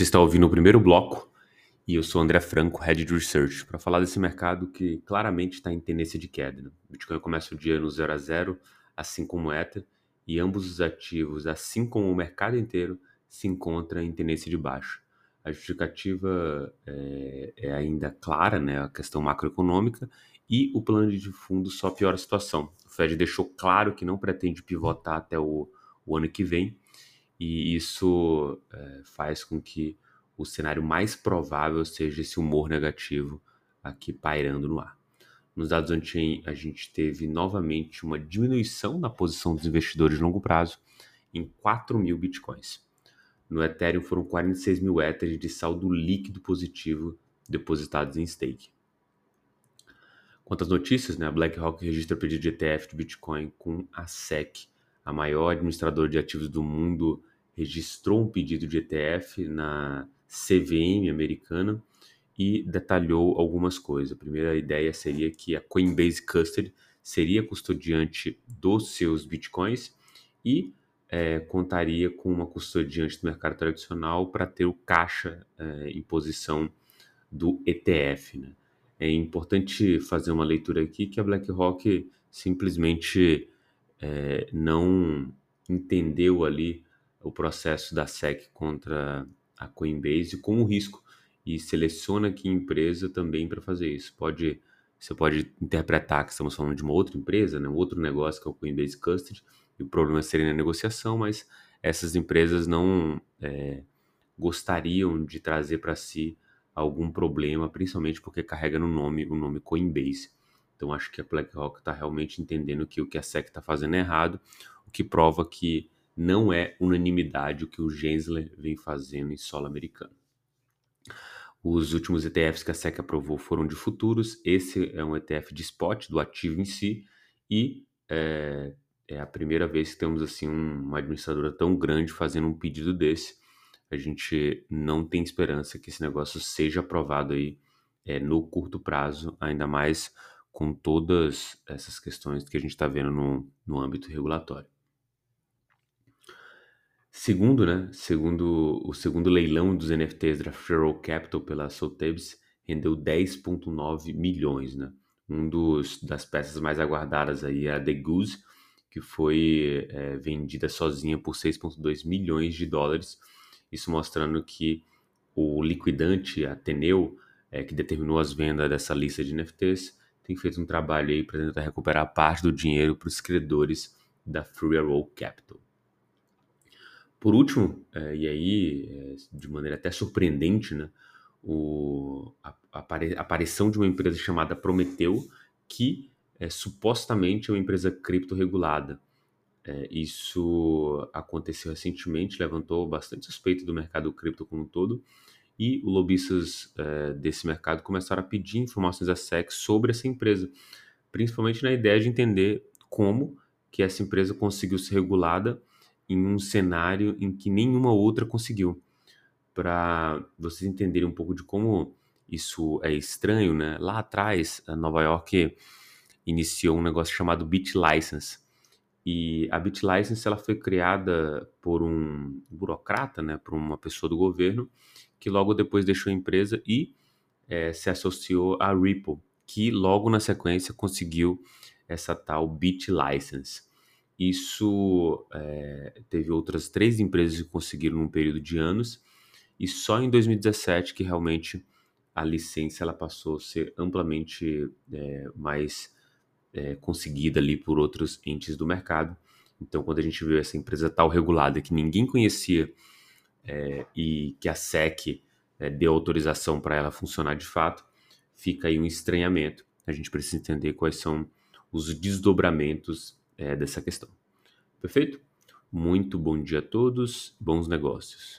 Você está ouvindo o primeiro bloco e eu sou André Franco, Head de Research, para falar desse mercado que claramente está em tendência de queda. Né? Bitcoin começa o dia no 0 a 0, assim como o Ether, e ambos os ativos, assim como o mercado inteiro, se encontram em tendência de baixa. A justificativa é, é ainda clara, né, a questão macroeconômica, e o plano de fundo só piora a situação. O Fed deixou claro que não pretende pivotar até o, o ano que vem, e isso é, faz com que o cenário mais provável seja esse humor negativo aqui pairando no ar. Nos dados antes a gente teve novamente uma diminuição na posição dos investidores de longo prazo em 4 mil bitcoins. No Ethereum foram 46 mil Ethers de saldo líquido positivo depositados em stake. Quanto às notícias, né, a BlackRock registra pedido de ETF de Bitcoin com a SEC, a maior administradora de ativos do mundo registrou um pedido de ETF na CVM americana e detalhou algumas coisas. A primeira ideia seria que a Coinbase Custody seria custodiante dos seus bitcoins e é, contaria com uma custodiante do mercado tradicional para ter o caixa é, em posição do ETF. Né? É importante fazer uma leitura aqui que a BlackRock simplesmente é, não entendeu ali o processo da SEC contra a Coinbase com o risco e seleciona que empresa também para fazer isso. Pode, você pode interpretar que estamos falando de uma outra empresa, né, um outro negócio que é o Coinbase Custody, e o problema seria na negociação, mas essas empresas não é, gostariam de trazer para si algum problema, principalmente porque carrega no nome o nome Coinbase. Então acho que a BlackRock está realmente entendendo que o que a SEC está fazendo é errado, o que prova que não é unanimidade o que o Gensler vem fazendo em solo americano. Os últimos ETFs que a SEC aprovou foram de futuros. Esse é um ETF de spot do ativo em si e é, é a primeira vez que temos assim um, uma administradora tão grande fazendo um pedido desse. A gente não tem esperança que esse negócio seja aprovado aí é, no curto prazo, ainda mais com todas essas questões que a gente está vendo no, no âmbito regulatório. Segundo, né, segundo o segundo leilão dos NFTs da Feral Capital pela Sotheby's rendeu 10.9 milhões, né? Um dos das peças mais aguardadas aí é a The Goose, que foi é, vendida sozinha por 6.2 milhões de dólares. Isso mostrando que o liquidante Ateneu, é, que determinou as vendas dessa lista de NFTs, tem feito um trabalho aí para tentar recuperar parte do dinheiro para os credores da Free Roll Capital. Por último, é, e aí é, de maneira até surpreendente, né, o, a, a, aparição de uma empresa chamada Prometeu, que é, supostamente é uma empresa cripto regulada. É, isso aconteceu recentemente, levantou bastante suspeito do mercado cripto como um todo, e os lobistas é, desse mercado começaram a pedir informações à SEC sobre essa empresa, principalmente na ideia de entender como que essa empresa conseguiu ser regulada em um cenário em que nenhuma outra conseguiu. Para vocês entenderem um pouco de como isso é estranho, né? Lá atrás, Nova York iniciou um negócio chamado Bit License. E a Bit License ela foi criada por um burocrata, né, por uma pessoa do governo, que logo depois deixou a empresa e é, se associou à Ripple, que logo na sequência conseguiu essa tal Bit License. Isso é, teve outras três empresas que conseguiram num período de anos, e só em 2017 que realmente a licença ela passou a ser amplamente é, mais é, conseguida ali por outros entes do mercado. Então, quando a gente viu essa empresa tal regulada que ninguém conhecia e que a SEC deu autorização para ela funcionar de fato, fica aí um estranhamento. A gente precisa entender quais são os desdobramentos é, dessa questão. Perfeito? Muito bom dia a todos, bons negócios.